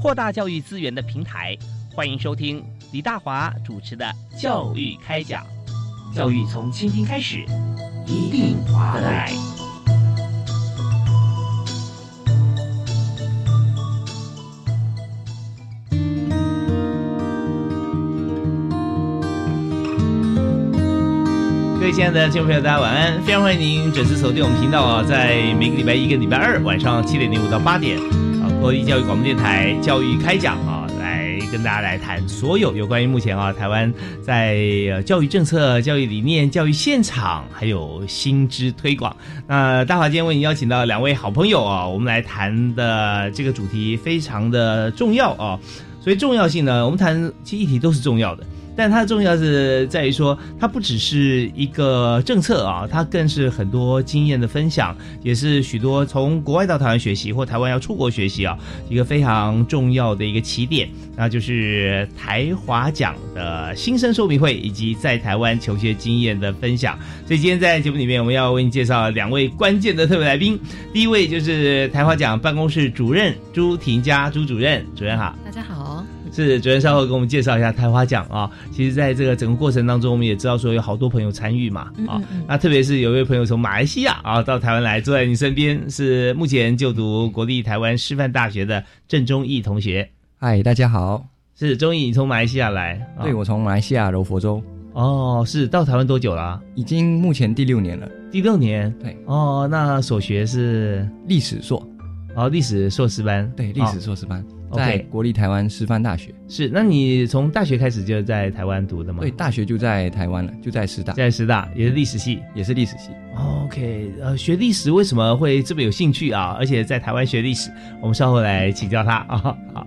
扩大教育资源的平台。欢迎收听李大华主持的《教育开讲》，教育从倾听开始，一定划得来。各位亲爱的听众朋友，大家晚安！非常欢迎您准时锁定我们频道啊，在每个礼拜一跟礼拜二晚上七点零五到八点，国立教育广播电台《教育开讲》啊，来跟大家来谈所有有关于目前啊台湾在教育政策、教育理念、教育现场还有新知推广。那大华今天为您邀请到两位好朋友啊，我们来谈的这个主题非常的重要啊，所以重要性呢，我们谈其实议题都是重要的。但它的重要是在于说，它不只是一个政策啊，它更是很多经验的分享，也是许多从国外到台湾学习或台湾要出国学习啊，一个非常重要的一个起点。那就是台华奖的新生说明会以及在台湾求学经验的分享。所以今天在节目里面，我们要为你介绍两位关键的特别来宾。第一位就是台华奖办公室主任朱婷佳朱主任，主任好，大家好。是主任稍后给我们介绍一下台花奖啊。其实，在这个整个过程当中，我们也知道说有好多朋友参与嘛啊。那特别是有一位朋友从马来西亚啊到台湾来，坐在你身边，是目前就读国立台湾师范大学的郑中义同学。嗨，大家好。是中义，你从马来西亚来？对，我从马来西亚柔佛州。哦，是到台湾多久了？已经目前第六年了。第六年？对。哦，那所学是历史硕，哦，历史硕士班。对，历史硕士班。在国立台湾师范大学是，那你从大学开始就在台湾读的吗？对，大学就在台湾了，就在师大，在师大也是历史系，也是历史系。OK，呃，学历史为什么会这么有兴趣啊？而且在台湾学历史，我们稍后来请教他 啊。好，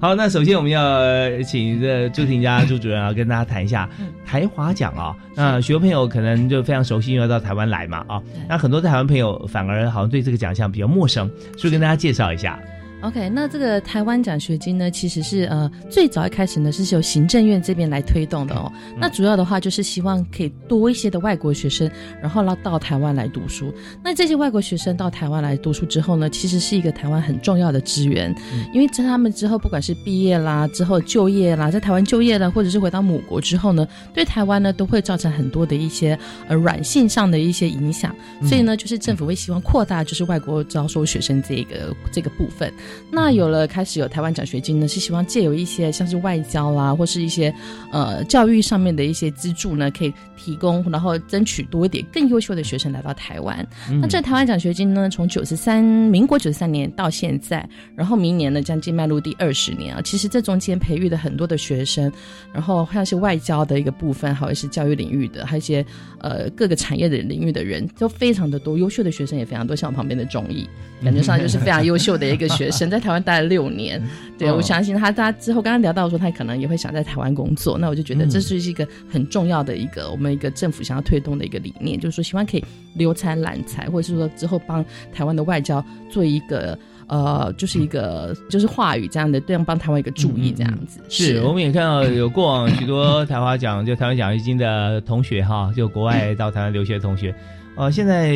好，那首先我们要请这朱婷家朱主任啊，跟大家谈一下台华奖啊。那许多朋友可能就非常熟悉，因为到台湾来嘛啊。那很多台湾朋友反而好像对这个奖项比较陌生，所以跟大家介绍一下。OK，那这个台湾奖学金呢，其实是呃最早一开始呢是由行政院这边来推动的哦。那主要的话就是希望可以多一些的外国学生，然后到到台湾来读书。那这些外国学生到台湾来读书之后呢，其实是一个台湾很重要的资源，因为在他们之后不管是毕业啦，之后就业啦，在台湾就业了，或者是回到母国之后呢，对台湾呢都会造成很多的一些呃软性上的一些影响。所以呢，就是政府会希望扩大就是外国招收学生这个这个部分。那有了开始有台湾奖学金呢，是希望借由一些像是外交啦，或是一些呃教育上面的一些资助呢，可以提供，然后争取多一点更优秀的学生来到台湾。那这台湾奖学金呢，从九十三民国九十三年到现在，然后明年呢将近迈入第二十年啊。其实这中间培育的很多的学生，然后像是外交的一个部分，还有是教育领域的，还有一些呃各个产业的领域的人都非常的多，优秀的学生也非常多。像我旁边的中义，感觉上就是非常优秀的一个学生。在台湾待了六年，对我相信他，他之后刚刚聊到说他可能也会想在台湾工作，那我就觉得这是一个很重要的一个我们一个政府想要推动的一个理念，就是说希望可以留才揽才，或者是说之后帮台湾的外交做一个呃，就是一个就是话语这样的，这样帮台湾一个注意这样子。是，我们也看到有过往许多台湾奖就台湾奖学金的同学哈，就国外到台湾留学的同学，呃，现在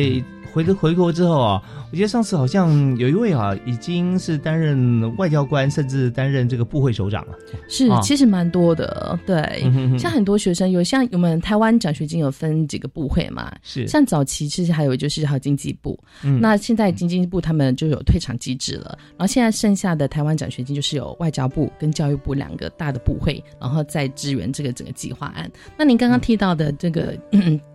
回回国之后啊。我记得上次好像有一位啊，已经是担任外交官，甚至担任这个部会首长了。是，其实蛮多的。对，像很多学生有像我们台湾奖学金有分几个部会嘛？是，像早期其实还有就是还有经济部。嗯，那现在经济部他们就有退场机制了。然后现在剩下的台湾奖学金就是有外交部跟教育部两个大的部会，然后再支援这个整个计划案。那您刚刚提到的这个，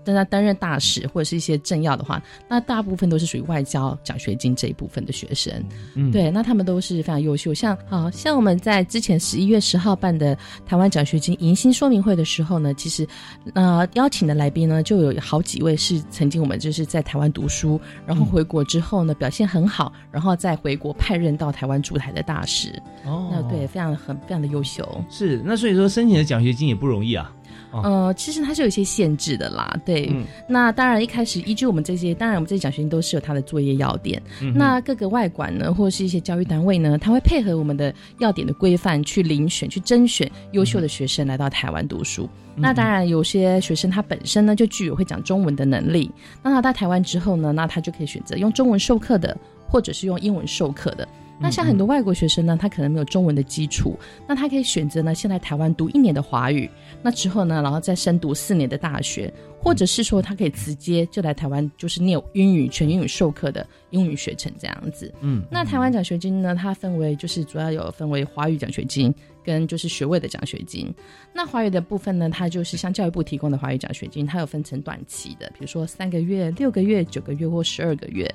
大家担任大使或者是一些些政要的话，那大部分都是属于外交奖学金这一部分的学生。嗯，对，那他们都是非常优秀。像好像我们在之前十一月十号办的台湾奖学金迎新说明会的时候呢，其实呃邀请的来宾呢就有好几位是曾经我们就是在台湾读书，然后回国之后呢表现很好，然后再回国派任到台湾驻台的大使。哦，那对，非常很非常的优秀。是那所以说申请的奖学金也不容易啊。哦呃，其实它是有一些限制的啦，对。嗯那当然，一开始依据我们这些，当然我们这些奖学金都是有它的作业要点。嗯那各个外管呢，或者是一些教育单位呢，它会配合我们的要点的规范去遴选、去甄选优秀的学生来到台湾读书。嗯那当然，有些学生他本身呢就具有会讲中文的能力，那他到台湾之后呢，那他就可以选择用中文授课的，或者是用英文授课的。那像很多外国学生呢，他可能没有中文的基础，那他可以选择呢，先来台湾读一年的华语，那之后呢，然后再深读四年的大学，或者是说他可以直接就来台湾，就是念英语全英语授课的英语学程这样子。嗯，那台湾奖学金呢，它分为就是主要有分为华语奖学金跟就是学位的奖学金。那华语的部分呢，它就是像教育部提供的华语奖学金，它有分成短期的，比如说三个月、六个月、九个月或十二个月。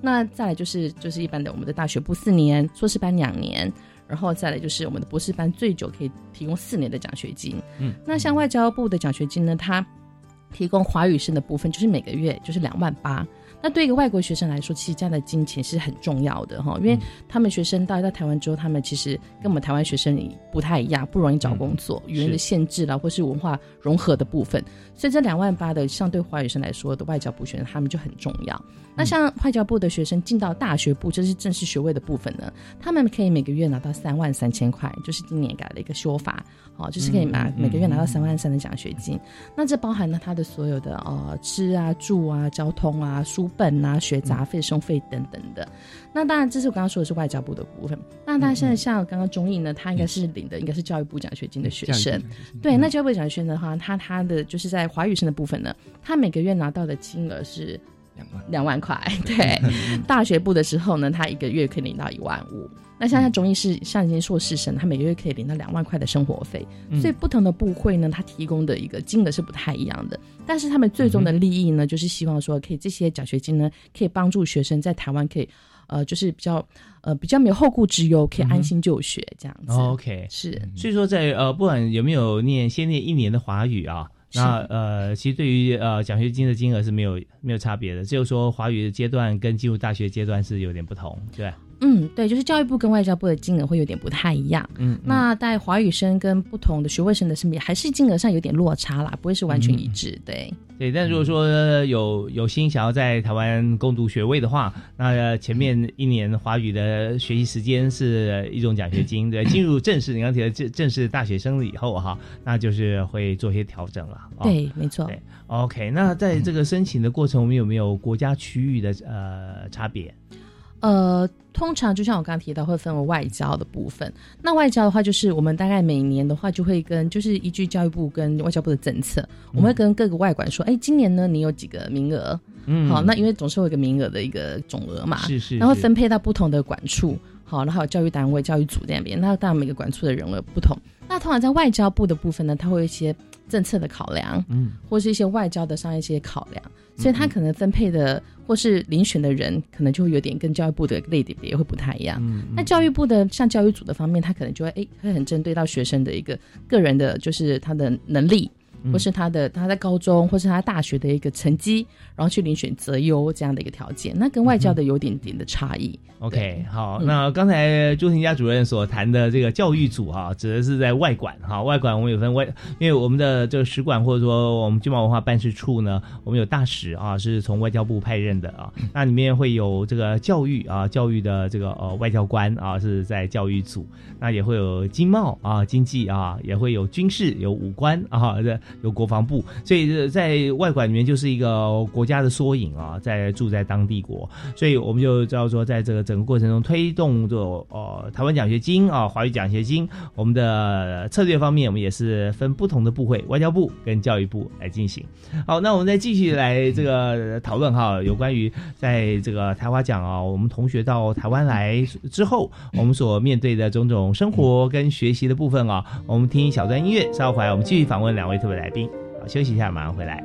那再来就是就是一般的我们的大学部四年，硕士班两年。然后再来就是我们的博士班最久可以提供四年的奖学金。嗯，那像外交部的奖学金呢，它提供华语生的部分就是每个月就是两万八。那对一个外国学生来说，其实这样的金钱是很重要的哈，因为他们学生到到台湾之后，他们其实跟我们台湾学生不太一样，不容易找工作，语言的限制啦，或是文化融合的部分，所以这两万八的，相对华语生来说的外交部学生，他们就很重要。那像外交部的学生进到大学部，这是正式学位的部分呢，他们可以每个月拿到三万三千块，就是今年改了一个说法，哦，就是可以拿每个月拿到三万三的奖学金。那这包含了他的所有的呃吃啊、住啊、交通啊、书本啊、学杂费、生费等等的。那当然，这是我刚刚说的是外交部的部分。那当然，现在像刚刚中印呢，他应该是领的应该是教育部奖学金的学生。对，那教育部奖学金的话，他他的就是在华语生的部分呢，他每个月拿到的金额是两万两万块。对，大学部的时候呢，他一个月可以领到一万五。那像他中医是像一些硕士生，他每个月可以领到两万块的生活费。所以不同的部会呢，他提供的一个金额是不太一样的。但是他们最终的利益呢，就是希望说，可以这些奖学金呢，可以帮助学生在台湾可以。呃，就是比较呃比较没有后顾之忧，可以安心就学这样子。哦 OK，是，所以说在呃，不管有没有念先念一年的华语啊，那呃，其实对于呃奖学金的金额是没有没有差别的，只有说华语的阶段跟进入大学阶段是有点不同，对。嗯，对，就是教育部跟外交部的金额会有点不太一样。嗯，那在华语生跟不同的学位生的身边，还是金额上有点落差啦，不会是完全一致。对，对。但如果说有有心想要在台湾攻读学位的话，那前面一年华语的学习时间是一种奖学金。对，进入正式，你刚提的正正式大学生了以后哈，那就是会做些调整了。哦、对，没错。对，OK。那在这个申请的过程，我们有没有国家区域的呃差别？呃，通常就像我刚刚提到，会分为外交的部分。那外交的话，就是我们大概每年的话，就会跟就是依据教育部跟外交部的政策，我们会跟各个外馆说，哎、今年呢，你有几个名额？嗯，好，那因为总是会有一个名额的一个总额嘛，是是，然后分配到不同的管处，好，然后教育单位、教育组那边，那当然每个管处的人额不同。那通常在外交部的部分呢，它会有一些政策的考量，嗯，或是一些外交的上一些考量，所以他可能分配的或是遴选的人，可能就会有点跟教育部的类别也会不太一样。嗯，那教育部的像教育组的方面，他可能就会诶会很针对到学生的一个个人的，就是他的能力。或是他的他在高中或是他大学的一个成绩，然后去遴选择优这样的一个条件，那跟外教的有点点的差异。OK，好，那刚才朱婷佳主任所谈的这个教育组哈、指的是在外馆哈、外馆我们有分外，因为我们的这个使馆或者说我们经贸文化办事处呢，我们有大使啊，是从外交部派任的啊，那里面会有这个教育啊，教育的这个呃外交官啊是在教育组，那也会有经贸啊、经济啊，也会有军事、有武官啊，这有国防部，所以在外馆里面就是一个国家的缩影啊，在住在当地国，所以我们就知道说，在这个整个过程中推动这呃台湾奖学金啊、华语奖学金，我们的策略方面，我们也是分不同的部会，外交部跟教育部来进行。好，那我们再继续来这个讨论哈，有关于在这个台华奖啊，我们同学到台湾来之后，我们所面对的种种生活跟学习的部分啊，我们听一小段音乐，稍后回来我们继续访问两位特别来宾。好，休息一下，马上回来。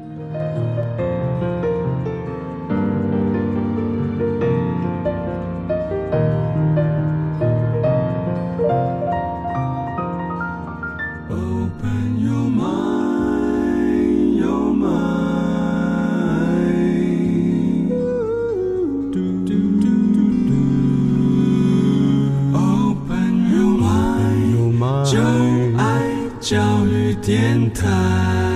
电台。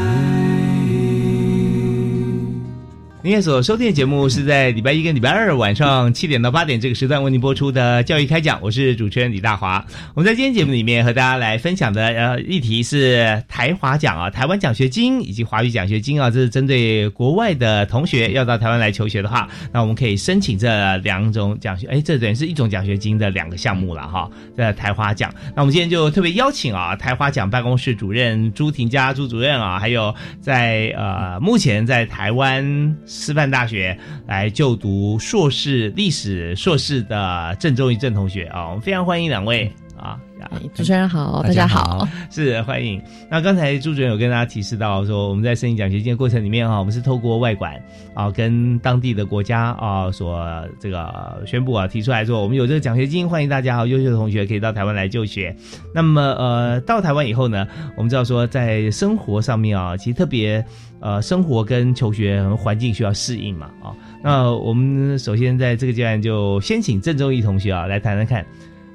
您所收听的节目是在礼拜一跟礼拜二晚上七点到八点这个时段为您播出的教育开讲，我是主持人李大华。我们在今天节目里面和大家来分享的呃议题是台华奖啊，台湾奖学金以及华语奖学金啊，这是针对国外的同学要到台湾来求学的话，那我们可以申请这两种奖学，哎，这等于是一种奖学金的两个项目了哈，在台华奖。那我们今天就特别邀请啊，台华奖办公室主任朱婷佳朱主任啊，还有在呃目前在台湾。师范大学来就读硕士历史硕士的郑中一郑同学啊，我们非常欢迎两位。啊！主持人好，大家好，是欢迎。那刚才朱主任有跟大家提示到说，我们在申请奖学金的过程里面哈，我们是透过外管啊，跟当地的国家啊所这个宣布啊，提出来说，我们有这个奖学金，欢迎大家啊，优秀的同学可以到台湾来就学。那么呃，到台湾以后呢，我们知道说在生活上面啊，其实特别。呃，生活跟求学环境需要适应嘛，啊，那我们首先在这个阶段就先请郑中义同学啊来谈谈看，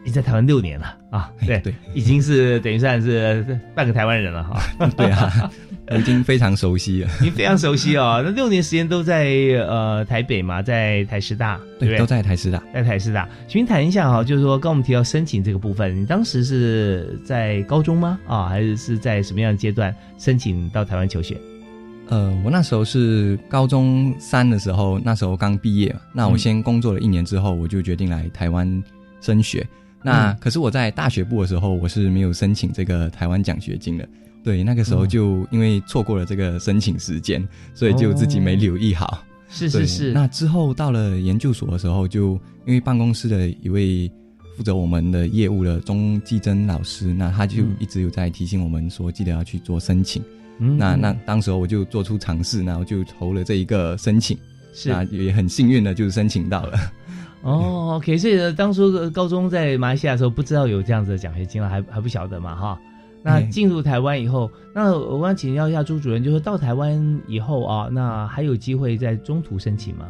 你在台湾六年了啊，对对，已经是等于算是半个台湾人了哈，对啊，已经非常熟悉了，已经非常熟悉哦，那六年时间都在呃台北嘛，在台师大，对，都在台师大，在台师大，请谈一下哈，就是说刚我们提到申请这个部分，你当时是在高中吗？啊，还是是在什么样的阶段申请到台湾求学？呃，我那时候是高中三的时候，那时候刚毕业。那我先工作了一年之后，我就决定来台湾升学。那可是我在大学部的时候，我是没有申请这个台湾奖学金的。对，那个时候就因为错过了这个申请时间，所以就自己没留意好。是是是。那之后到了研究所的时候，就因为办公室的一位负责我们的业务的钟继珍老师，那他就一直有在提醒我们说，记得要去做申请。那那当时候我就做出尝试，然后就投了这一个申请，是啊，也很幸运的，就是申请到了。哦，OK，所以当初高中在马来西亚的时候，不知道有这样子的奖学金了，还还不晓得嘛，哈。那进入台湾以后，那我想请教一下朱主任，就是到台湾以后啊，那还有机会在中途申请吗？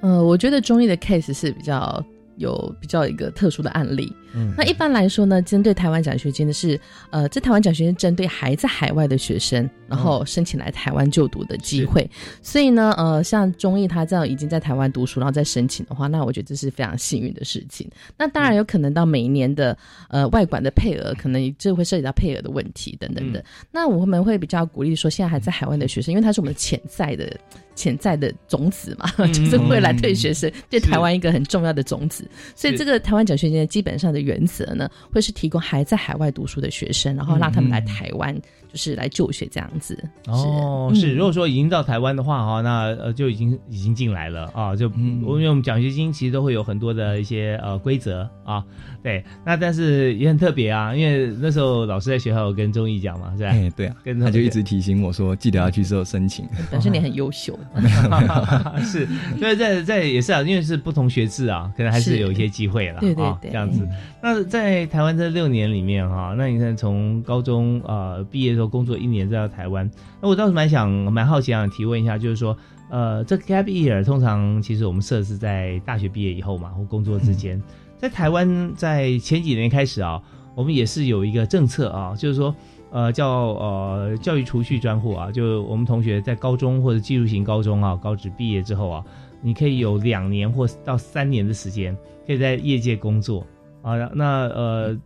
呃，我觉得中医的 case 是比较。有比较一个特殊的案例，嗯，那一般来说呢，针对台湾奖学金的是，呃，这台湾奖学金针对还在海外的学生，然后申请来台湾就读的机会，所以呢，呃，像中义他这样已经在台湾读书，然后再申请的话，那我觉得这是非常幸运的事情。那当然有可能到每一年的呃外管的配额，可能这会涉及到配额的问题等等的。那我们会比较鼓励说，现在还在海外的学生，因为他是我们潜在的。潜在的种子嘛，就是未来对学生、对台湾一个很重要的种子。所以，这个台湾奖学金的基本上的原则呢，会是提供还在海外读书的学生，然后让他们来台湾。就是来就学这样子哦，是如果说已经到台湾的话哈，那呃就已经已经进来了啊，就因为我们奖学金其实都会有很多的一些呃规则啊，对，那但是也很特别啊，因为那时候老师在学校有跟中义讲嘛，是吧？哎，对啊，跟他就一直提醒我说，记得要去做申请，表示你很优秀。是，所以，在在也是啊，因为是不同学制啊，可能还是有一些机会了，对对对，这样子。那在台湾这六年里面哈，那你看从高中呃毕业的时候。工作一年再到台湾，那我倒是蛮想蛮好奇想提问一下，就是说，呃，这 gap year 通常其实我们设置在大学毕业以后嘛，或工作之间，在台湾在前几年开始啊，我们也是有一个政策啊，就是说，呃，叫呃教育储蓄专户啊，就我们同学在高中或者技术型高中啊，高职毕业之后啊，你可以有两年或到三年的时间，可以在业界工作啊，那呃。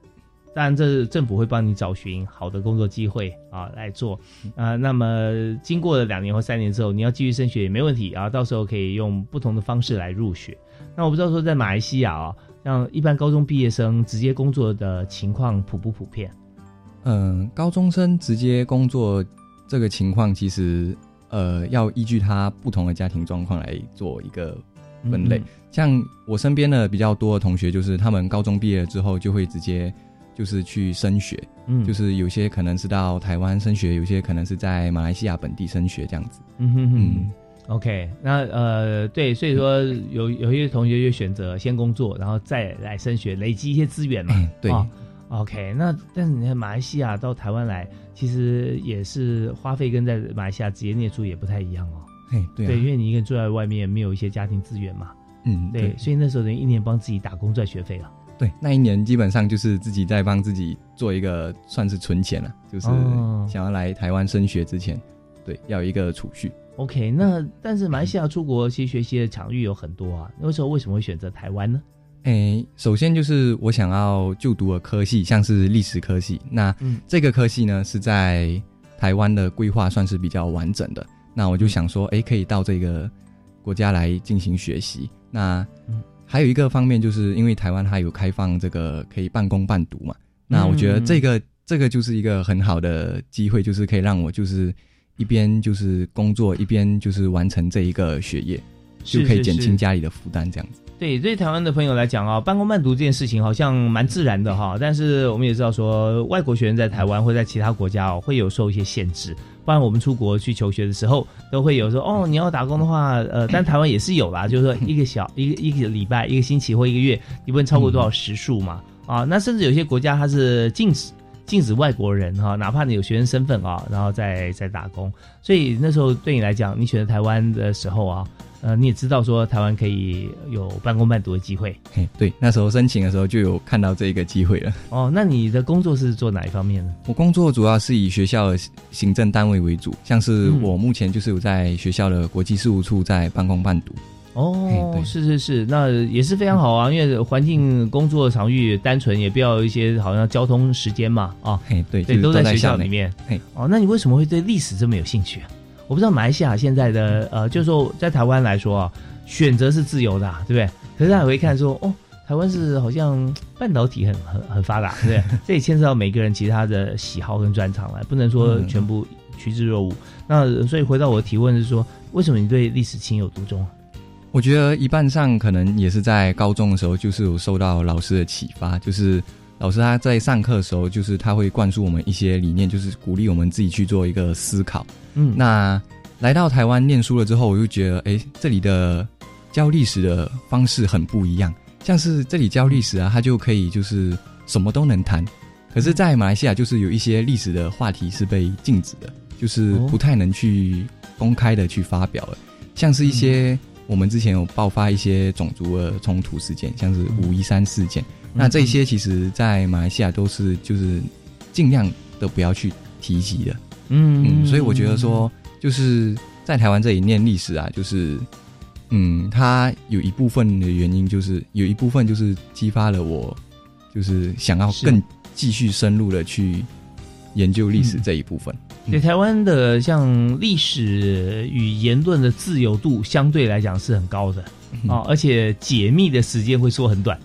当然，这政府会帮你找寻好的工作机会啊来做啊。那么经过了两年或三年之后，你要继续升学也没问题啊。到时候可以用不同的方式来入学。那我不知道说在马来西亚啊，像一般高中毕业生直接工作的情况普不普遍？嗯，高中生直接工作这个情况，其实呃要依据他不同的家庭状况来做一个分类。像我身边的比较多的同学，就是他们高中毕业之后就会直接。就是去升学，嗯，就是有些可能是到台湾升学，有些可能是在马来西亚本地升学这样子。嗯哼哼，OK，那呃，对，所以说有有些同学就选择先工作，然后再来升学，累积一些资源嘛。对，OK，那但是你看马来西亚到台湾来，其实也是花费跟在马来西亚直接念书也不太一样哦。嘿，对，对，因为你一个人住在外面，没有一些家庭资源嘛。嗯，对，所以那时候等于一年帮自己打工赚学费了。对，那一年基本上就是自己在帮自己做一个算是存钱了，就是哦想要来台湾升学之前，对，要有一个储蓄。OK，那但是马来西亚出国其实学习的场域有很多啊，那时候为什么会选择台湾呢？诶，首先就是我想要就读的科系，像是历史科系。那嗯这个科系呢是在台湾的规划算是比较完整的。那我就想说，诶，可以到这个国家来进行学习。那嗯还有一个方面，就是因为台湾它有开放这个可以半工半读嘛。那我觉得这个、这个就是一个很好的机会，就是可以让我就是一边就是工作，一边就是完成这一个学业，就可以减轻家里的负担，这样子。对，对台湾的朋友来讲啊，半工半读这件事情好像蛮自然的哈。但是我们也知道说，外国学生在台湾或在其他国家哦，会有受一些限制。不然我们出国去求学的时候，都会有说哦，你要打工的话，呃，但台湾也是有啦，就是说一个小一个一个礼拜、一个星期或一个月，你不能超过多少时数嘛。啊，那甚至有些国家它是禁止禁止外国人哈、哪怕你有学生身份啊，然后再再打工。所以那时候对你来讲，你选择台湾的时候啊，呃，你也知道说台湾可以有半工半读的机会嘿，对，那时候申请的时候就有看到这一个机会了。哦。那你的工作是做哪一方面呢？我工作主要是以学校的行政单位为主，像是嗯我目前就是有在学校的国际事务处在半工半读。哦，对是是是，那也是非常好啊，因为环境工作场域单纯，也不要有一些好像交通时间嘛啊，嘿，对，对，都在学校里。面嘿。哦，那你为什么会对历史这么有兴趣啊？我不知道马来西亚现在的呃，就是说在台湾来说啊，选择是自由的、啊，对不对？可是大家会看说，哦，台湾是好像半导体很很很发达，对不对？这也牵涉到每个人其他的喜好跟专长来，不能说嗯全部趋之若鹜。那所以回到我的提问是说，为什么你对历史情有独钟啊？我觉得一半上可能也是在高中的时候，就是有受到老师的启发，就是老师他在上课的时候，就是他会灌输我们一些理念，就是鼓励我们自己去做一个思考。嗯，那来到台湾念书了之后，我就觉得，哎，这里的教历史的方式很不一样。像是这里教历史啊，他就可以就是什么都能谈。可是，在马来西亚，就是有一些历史的话题是被禁止的，就是不太能去公开的去发表了。像是一些我们之前有爆发一些种族的冲突事件，像是五一三事件。那这些其实，在马来西亚都是就是尽量都不要去提及的。嗯。嗯，所以我觉得说，就是在台湾这里念历史啊，就是，嗯，它有一部分的原因，就是有一部分就是激发了我，就是想要更继续深入的去研究历史嗯。这一部分。对台湾的像历史与言论的自由度相对来讲是很高的哦，而且解密的时间会说很短，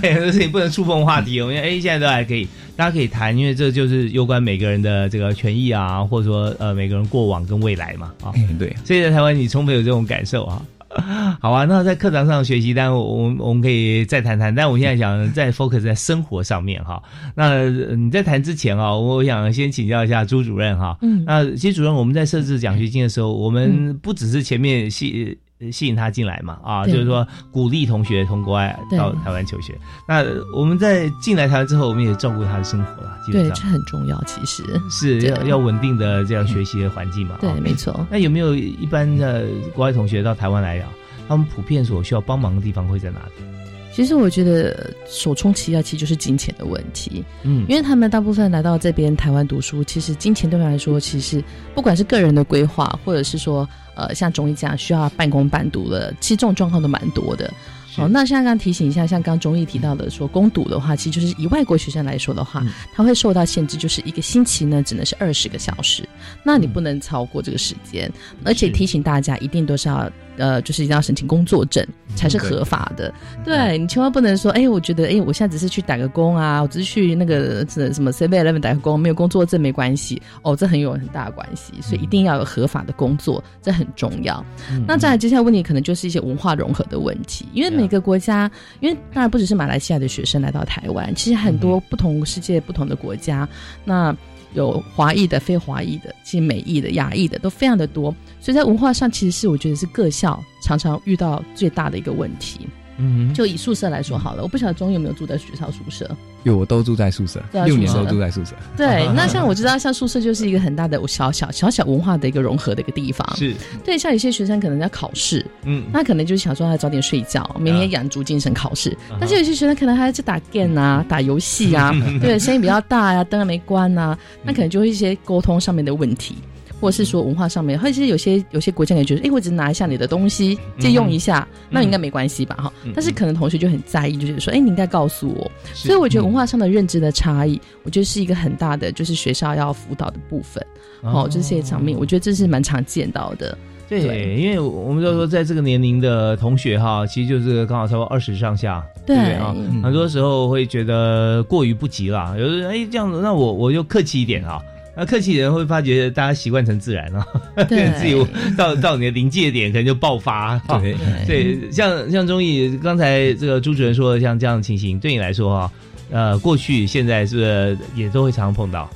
对，很多事情不能触碰话题，我们哎现在都还可以，大家可以谈，因为这就是有关每个人的这个权益啊，或者说呃每个人过往跟未来嘛啊，哎，对，所以在台湾你充分有这种感受啊。好啊，那在课堂上学习，当然我们我们可以再谈谈。但我现在想再 focus 在生活上面哈。那呃你在谈之前啊，我想先请教一下朱主任哈。嗯那其实主任，我们在设置奖学金的时候，我们不只是前面吸呃吸引他进来嘛，啊，就是说鼓励同学从国外到台湾求学。那我们在进来台湾之后，我们也照顾他的生活了，基本对，这上很重要，其实是要要稳定的这样学习的环境嘛。对啊，没错。那有没有一般的国外同学到台湾来啊？他们普遍所需要帮忙的地方会在哪里？其实我觉得首冲其要，其实就是金钱的问题。嗯因为他们大部分来到这边台湾读书，其实金钱对他们来说，其实不管是个人的规划，或者是说，呃，像中医这样需要半工半读的，其实这种状况都蛮多的。好，那像刚刚提醒一下，像刚中医提到的说攻读的话，其实就是以外国学生来说的话，嗯他会受到限制，就是一个星期呢只能是二十个小时，那你不能超过这个时间，而且提醒大家一定都是要呃，就是一定要申请工作证才是合法的。对你千万不能说，哎，我觉得，哎，我现在只是去打个工啊，我只是去那个什什么 Seven Eleven 打个工，没有工作证没关系。哦，这很有很大的关系，所以一定要有合法的工作，这很重要。嗯那再来接下来问题可能就是一些文化融合的问题，因为每个国家，因为当然不只是马来西亚的学生来到台湾，其实很多不同世界不同的国家，那有华裔的、非华裔的，其实美裔的、亚裔的都非常的多，所以在文化上其实是我觉得是各校常常遇到最大的一个问题。嗯，就以宿舍来说好了，我不晓得中有没有住在学校宿舍。有，我都住在宿舍，六年都住在宿舍。对，那像我知道，像宿舍就是一个很大的小小小小文化的一个融合的一个地方。是，对，像有些学生可能要考试，嗯，那可能就想说他早点睡觉，明天养足精神考试。但是有些学生可能还要去打 game 啊，打游戏啊，对，声音比较大呀，灯还没关啊，那可能就会一些沟通上面的问题。或者是说文化上面，或者是有些有些国家也觉得，哎，我只拿一下你的东西借用一下，那应该没关系吧？哈，但是可能同学就很在意，就觉得说，哎，你应该告诉我。所以我觉得文化上的认知的差异，我觉得是一个很大的，就是学校要辅导的部分。哦，这些场面，我觉得这是蛮常见到的。对，因为我们都说，在这个年龄的同学哈，其实就是刚好差不多二十上下，对啊？很多时候会觉得过于不及了，有的人哎这样子，那我我就客气一点啊。那客气人会发觉，大家习惯成自然了，对，自己 到到你的临界点，可能就爆发。对对，像像中意刚才这个朱主任说的，像这样的情形，对你来说啊，呃，过去现在是不是也都会常常碰到？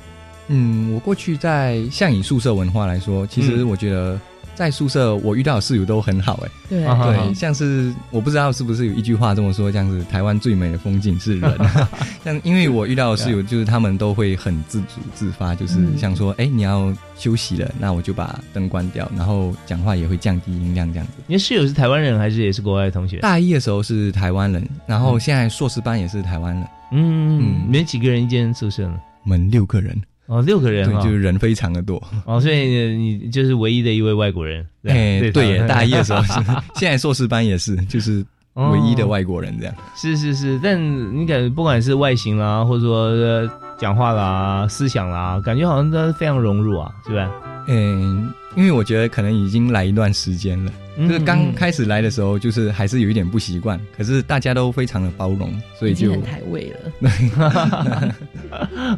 嗯，我过去在像以宿舍文化来说，其实我觉得。在宿舍，我遇到的室友都很好，哎，对对，像是我不知道是不是有一句话这么说，像是台湾最美的风景是人，像因为我遇到的室友，就是他们都会很自主自发，就是像说，哎，你要休息了，那我就把灯关掉，然后讲话也会降低音量这样子。你的室友是台湾人还是也是国外的同学？大一的时候是台湾人，然后现在硕士班也是台湾人。嗯，你们几个人一间宿舍呢？我们六个人。哦，六个人，对，就是人非常的多。哦，所以你就是唯一的一位外国人。哎，对，大一的时候，现在硕士班也是，就是唯一的外国人这样。是是是，但你感觉不管是外形啦，或者说讲话啦、思想啦，感觉好像都非常融入啊，是吧？嗯，因为我觉得可能已经来一段时间了。就是刚开始来的时候，就是还是有一点不习惯，可是大家都非常的包容，所以就很台味了。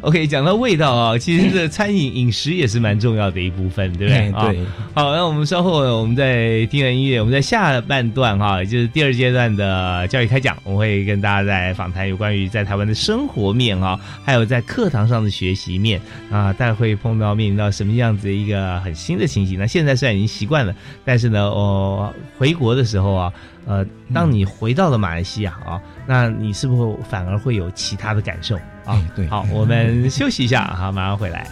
OK，讲到味道啊，其实这餐饮饮食也是蛮重要的一部分，对不对？对。好，那我们稍后我们在听完音乐，我们在下半段哈，也就是第二阶段的教育开讲，我会跟大家在访谈有关于在台湾的生活面啊，还有在课堂上的学习面啊，大家会碰到面临到什么样子一个很新的情形？那现在虽然已经习惯了，但是呢，哦。回国的时候啊，呃，当你回到了马来西亚啊，那你是不是反而会有其他的感受啊？对，好，我们休息一下，好，马上回来。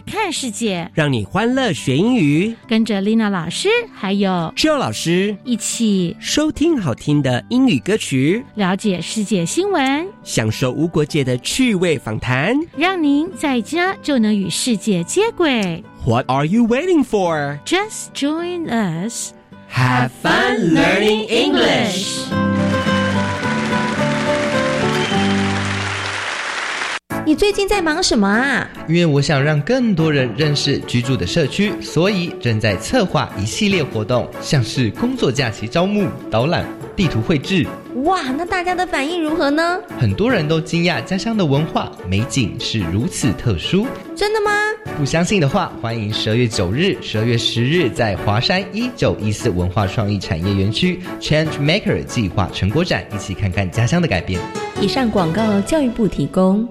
语看世界，让你欢乐学英语，跟着 Lina 老师还有 Joe 老师一起收听好听的英语歌曲，了解世界新闻，享受无国界的趣味访谈，让您在家就能与世界接轨。What are you waiting for? Just join us. Have fun learning English. 你最近在忙什么啊？因为我想让更多人认识居住的社区，所以正在策划一系列活动，像是工作假期招募、导览、地图绘制。哇，那大家的反应如何呢？很多人都惊讶家乡的文化美景是如此特殊。真的吗？不相信的话，欢迎十二月九日、十二月十日在华山一九一四文化创意产业园区 Change Maker 计划成果展，一起看看家乡的改变。以上广告，教育部提供。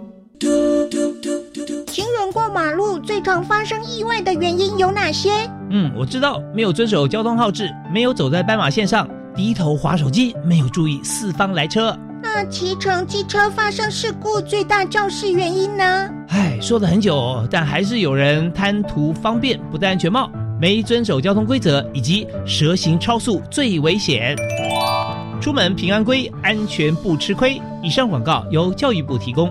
马路最常发生意外的原因有哪些？嗯，我知道，没有遵守交通号志，没有走在斑马线上，低头划手机，没有注意四方来车。那骑乘机车发生事故最大肇事原因呢？唉，说了很久，但还是有人贪图方便，不戴安全帽，没遵守交通规则，以及蛇行超速最危险。出门平安归，安全不吃亏。以上广告由教育部提供。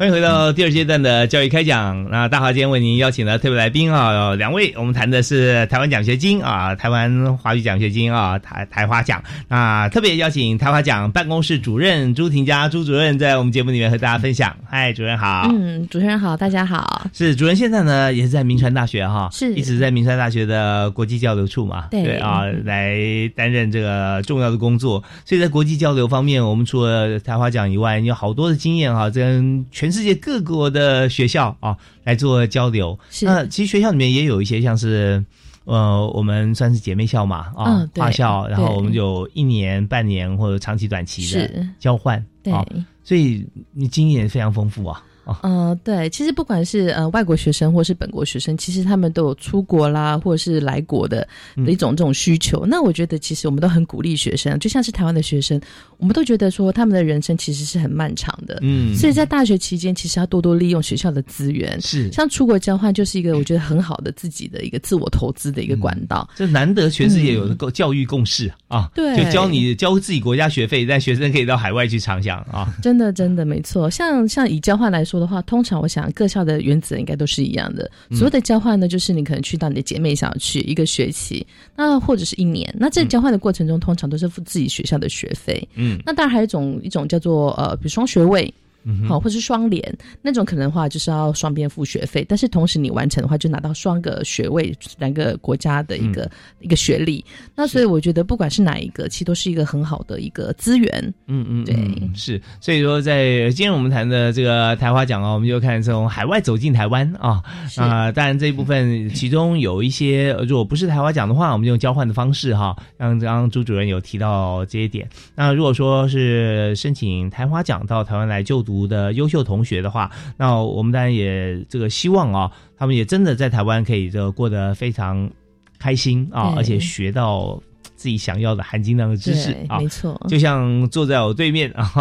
欢迎回到第二阶段的教育开讲。那大华今天为您邀请了特别来宾啊，两位，我们谈的是台湾奖学金啊，台湾华语奖学金啊，台台华奖。那特别邀请台华奖办公室主任朱婷佳朱主任在我们节目里面和大家分享。嗨，主任好。嗯，主持人好，大家好。是主任现在呢也是在明传大学哈，是一直在明传大学的国际交流处嘛，对啊，来担任这个重要的工作。所以在国际交流方面，我们除了台华奖以外，你有好多的经验哈，跟全世界各国的学校啊来做交流。是那其实学校里面也有一些像是。呃，我们算是姐妹校嘛，啊，嗯对华校，然后我们有一年、半年或者长期、短期的交换，对啊，所以你经验非常丰富啊。呃，对，其实不管是呃外国学生或是本国学生，其实他们都有出国啦，或者是来国的嗯的一种这种需求。那我觉得其实我们都很鼓励学生，就像是台湾的学生，我们都觉得说他们的人生其实是很漫长的，嗯所以在大学期间，其实要多多利用学校的资源，是像出国交换就是一个我觉得很好的自己的一个自我投资的一个管道。这难得全世界有的共教育共识啊，对就教你交自己国家学费，但学生可以到海外去畅想啊。真的，真的没错。像像以交换来说的话，通常我想各校的原则应该都是一样的。嗯所谓的交换呢，就是你可能去到你的姐妹校去一个学期，那或者是一年。那这交换的过程中，通常都是付自己学校的学费。嗯那当然还有一种一种叫做呃，比如双学位。嗯好，或是双联那种可能的话，就是要双边付学费，但是同时你完成的话，就拿到双个学位，两个国家的一个、嗯。一个学历。那所以我觉得，不管是哪一个，其实都是一个很好的一个资源。嗯嗯，对。嗯是，所以说在今天我们谈的这个台华奖啊，我们就看从海外走进台湾啊啊、当然这一部分其中有一些，呃如果不是台华奖的话，我们就用交换的方式哈，像刚刚朱主任有提到这些点。那如果说是申请台华奖到台湾来就读的优秀同学的话，那我们当然也这个希望啊，他们也真的在台湾可以这个过得非常开心啊，对而且学到。自己想要的含金量的知识对啊，没错就像坐在我对面啊，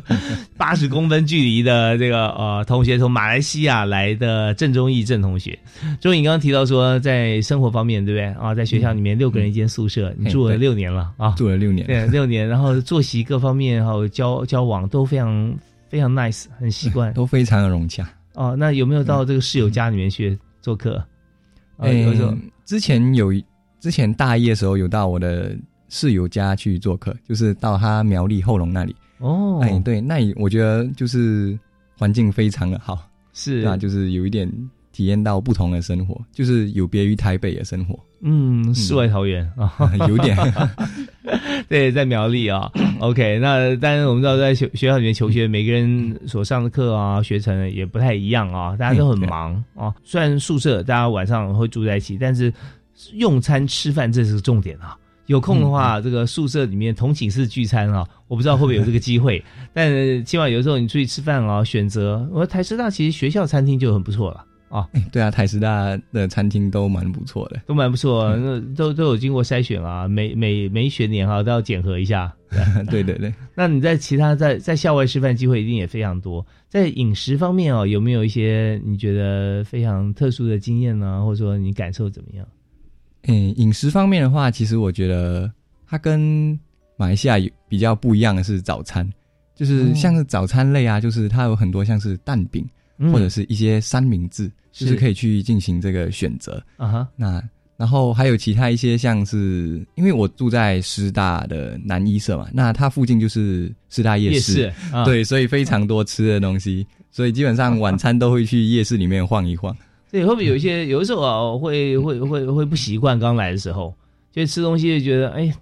八十公分距离的这个呃同学，从马来西亚来的郑中义郑同学。钟颖刚刚提到说，在生活方面，对不对啊？在学校里面六个人一间宿舍，你住了六年了啊，住了六年，对，六年，然后作息各方面还有交交往都非常非常 nice，很习惯，都非常的融洽。哦，那有没有到这个室友家里面去做客？啊，诶有时候之前有之前大一的时候有到我的室友家去做客，就是到他苗栗后龙那里。哦，哎，对，那也我觉得就是环境非常的好，是啊，就是有一点体验到不同的生活，就是有别于台北的生活。嗯，世外桃源啊，有点。对，在苗栗啊。OK，那当然我们知道，在学学校里面求学，每个人所上的课啊、学程也不太一样啊，大家都很忙 啊。虽然宿舍大家晚上会住在一起，但是用餐吃饭这是重点啊。有空的话，这个宿舍里面同寝室聚餐啊，我不知道会不会有这个机会。但起码有时候你出去吃饭啊，选择我台师大其实学校餐厅就很不错了。啊，对啊，台师大的餐厅都蛮不错的，都蛮不错，那都都有经过筛选啊，每每每一学年哈都要检核一下。对对对，那你在其他在在校外示范机会一定也非常多，在饮食方面哦，有没有一些你觉得非常特殊的经验呢？或者说你感受怎么样？嗯，饮食方面的话，其实我觉得它跟马来西亚有比较不一样的是早餐，就是像是早餐类啊，就是它有很多像是蛋饼。或者是一些三明治，就是可以去进行这个选择啊哈。那然后还有其他一些像是，因为我住在师大的南一社嘛，那它附近就是师大夜市，对，所以非常多吃的东西，所以基本上 晚餐都会去夜市里面晃一晃。对，会不会有一些有的时候啊，会会会会不习惯刚来的时候，就吃东西就觉得哎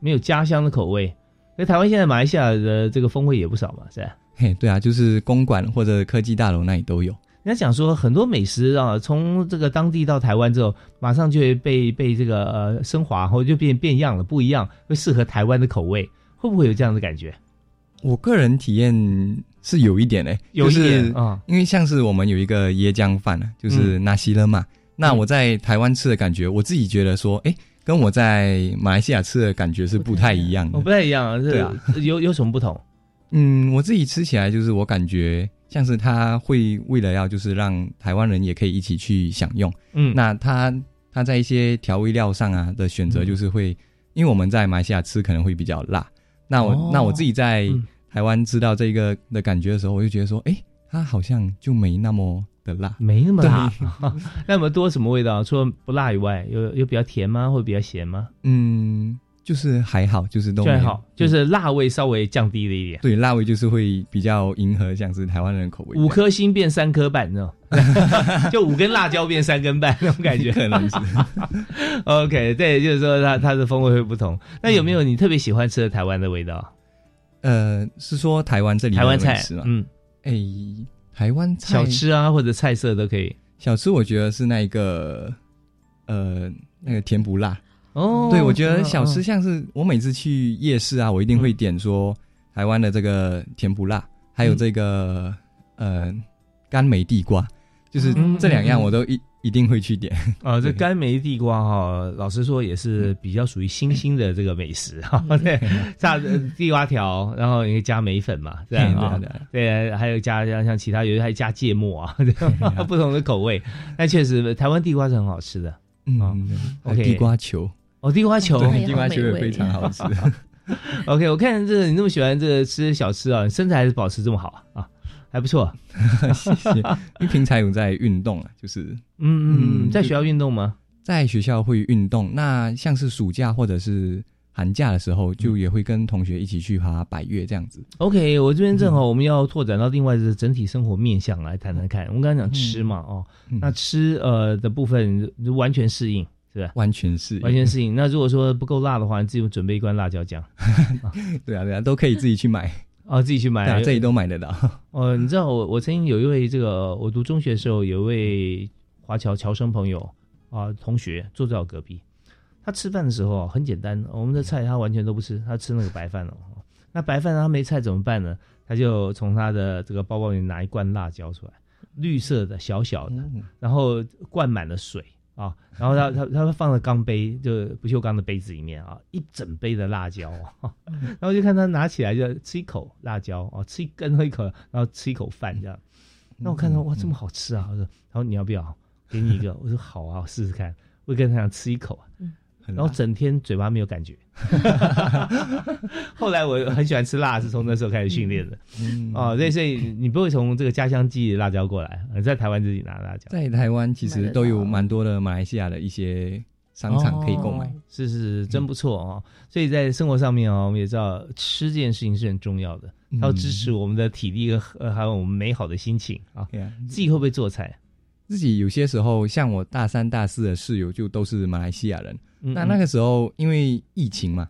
没有家乡的口味。那台湾现在马来西亚的这个风味也不少嘛，是吧？嘿，对啊，就是公馆或者科技大楼那里都有。人家讲说很多美食啊，从这个当地到台湾之后，马上就会被被这个呃升华，或者就变变样了，不一样，会适合台湾的口味，会不会有这样的感觉？我个人体验是有一点诶，有一点啊，因为像是我们有一个椰浆饭呢，就是纳西勒嘛。那我在台湾吃的感觉，我自己觉得说，哎，跟我在马来西亚吃的感觉是不太一样的。不太一样啊，对啊，有有什么不同？嗯，我自己吃起来就是我感觉像是他会为了要就是让台湾人也可以一起去享用，嗯，那他他在一些调味料上啊的选择就是会，因为我们在马来西亚吃可能会比较辣，那我那我自己在台湾吃到这个的感觉的时候，我就觉得说，哎，它好像就没那么的辣，没那么辣，那么多什么味道？除了不辣以外，有有比较甜吗？或者比较咸吗？嗯。就是还好，就是都还好，就是辣味稍微降低了一点。对，辣味就是会比较迎合像是台湾人口味。五颗星变三颗半，那种，就五根辣椒变三根半那种感觉。可能是。OK，对，就是说它它的风味会不同。那有没有你特别喜欢吃的台湾的味道？呃，是说台湾这里台湾菜吗？嗯，哎，台湾菜小吃啊，或者菜色都可以。小吃我觉得是那一个呃那个甜不辣。哦，对，我觉得小吃像是我每次去夜市啊，我一定会点说台湾的这个甜不辣，还有这个呃甘梅地瓜，就是这两样我都一一定会去点。啊，这甘梅地瓜哈，老实说也是比较属于新兴的这个美食哈。对，炸地瓜条，然后也可以加梅粉嘛，这样啊，对，还有加像像其他有些还加芥末啊，不同的口味。但确实台湾地瓜是很好吃的，嗯，OK，地瓜球。哦，地瓜球，地瓜球也非常好吃。OK，我看这你那么喜欢这吃小吃啊，身材还是保持这么好啊，还不错。谢谢。因为平常有在运动啊，就是嗯嗯，在学校运动吗？在学校会运动。那像是暑假或者是寒假的时候，就也会跟同学一起去爬百越这样子。OK，我这边正好我们要拓展到另外的整体生活面向来谈谈看。我们刚才讲吃嘛，哦，那吃呃的部分完全适应。对，完全适应完全适应。那如果说不够辣的话，你自己准备一罐辣椒酱。对啊，对啊，都可以自己去买 哦，自己去买，啊这里都买得到。哦，你知道我我曾经有一位这个，我读中学的时候有一位华侨侨生朋友啊，同学坐在我隔壁。他吃饭的时候很简单，我们的菜他完全都不吃，他吃那个白饭哦。那白饭他没菜怎么办呢？他就从他的这个包包里拿一罐辣椒出来，绿色的小小的，然后灌满了水。啊，然后他他他放在钢杯，就不锈钢的杯子里面啊，一整杯的辣椒，然后就看他拿起来就吃一口辣椒啊，吃一根喝一口，然后吃一口饭这样。那我看到哇，这么好吃啊！我说，他说你要不要？给你一个。我说好啊，我试试看。我跟他想吃一口。然后整天嘴巴没有感觉，后来我很喜欢吃辣，是从那时候开始训练的。哦，所以所以你不会从这个家乡寄辣椒过来，在台湾自己拿辣椒。在台湾其实都有蛮多的马来西亚的一些商场可以购买。是是是，真不错哦。所以在生活上面哦，我们也知道吃这件事情是很重要的，它要支持我们的体力和还有我们美好的心情啊。自己会不会做菜？自己有些时候，像我大三、大四的室友就都是马来西亚人。那那个时候因为疫情嘛，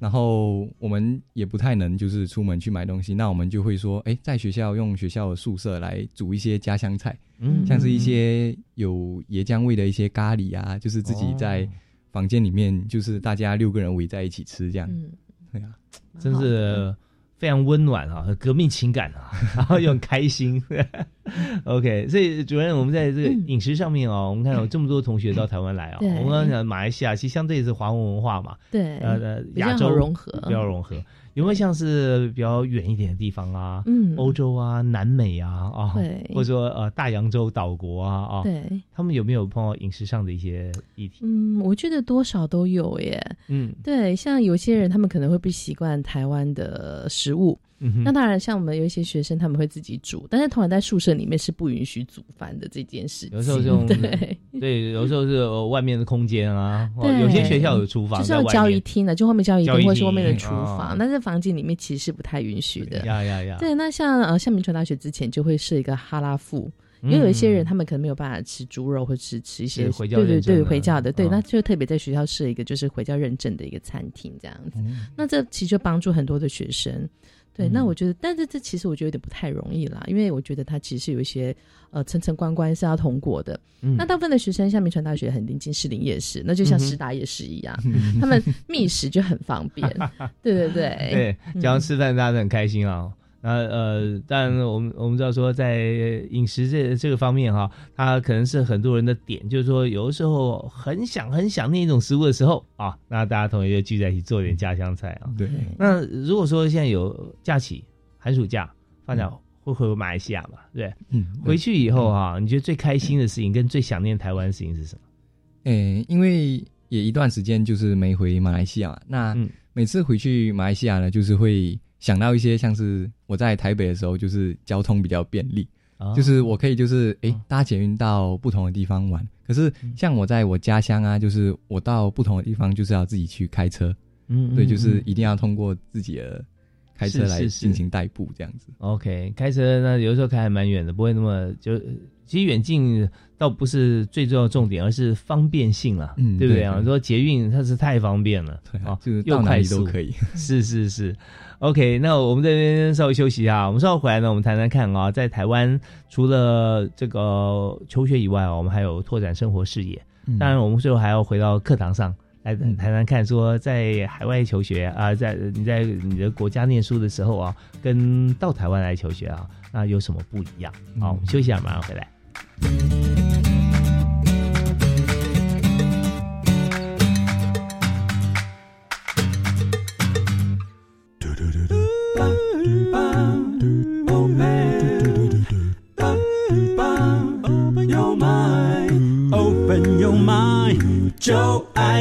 然后我们也不太能就是出门去买东西，那我们就会说，哎，在学校用学校的宿舍来煮一些家乡菜，像是一些有椰浆味的一些咖喱啊，就是自己在房间里面，就是大家六个人围在一起吃这样。对啊，真是。非常温暖啊，革命情感啊，然后又很开心。OK，所以主任，我们在这个饮食上面哦，我们看有这么多同学到台湾来啊。我们刚刚讲马来西亚，其实相对是华文文化嘛，对，呃，亚洲融合，比较融合。有没有像是比较远一点的地方啊？嗯，欧洲啊，南美啊，啊，对，或者说呃大洋洲岛国啊，啊，对，他们有没有碰到饮食上的一些议题？嗯，我觉得多少都有耶。嗯，对，像有些人他们可能会不习惯台湾的食物。那当然，像我们有一些学生，他们会自己煮，但是通常在宿舍里面是不允许煮饭的这件事。有时候就 对对，有时候是外面的空间啊，有些学校有厨房，就是要交易厅的，就后面交易厅或者是外面的厨房，但是房间里面其实是不太允许的。呀呀呀！对，那像呃，像明传大学之前就会设一个哈拉富。因为有一些人，他们可能没有办法吃猪肉，或吃吃一些对对对回教的，对，那就特别在学校设一个就是回教认证的一个餐厅这样子。那这其实就帮助很多的学生。对，那我觉得，但是这其实我觉得有点不太容易啦，因为我觉得它其实有一些呃层层关关是要通过的。那大部分的学生，像民传大学很临近士林夜市，那就像师大夜市一样，他们觅食就很方便。对对对，对，讲吃饭大家都很开心啊。那呃，但我们我们知道说，在饮食这这个方面哈，它可能是很多人的点，就是说有的时候很想很想念一种食物的时候啊，那大家同学就聚在一起做点家乡菜啊。对。那如果说现在有假期，寒暑假放假会回马来西亚嘛？对。嗯。回去以后哈，你觉得最开心的事情跟最想念台湾的事情是什么？诶，因为也一段时间就是没回马来西亚，那每次回去马来西亚呢，就是会。想到一些像是我在台北的时候，就是交通比较便利，就是我可以就是哎搭捷运到不同的地方玩。可是像我在我家乡啊，就是我到不同的地方就是要自己去开车，嗯，对，就是一定要通过自己的开车来进行代步这样子。OK，开车那有时候开还蛮远的，不会那么就其实远近倒不是最重要的重点，而是方便性了，对不对啊？说捷运它是太方便了，对啊，就是到哪里都可以，是是是。OK，那我们这边稍微休息一下，我们稍后回来呢，我们谈谈看啊，在台湾除了这个求学以外啊，我们还有拓展生活视野。当然，我们最后还要回到课堂上来谈谈看，说在海外求学啊，在你在你的国家念书的时候啊，跟到台湾来求学啊，那有什么不一样？好，我们休息一下，马上回来。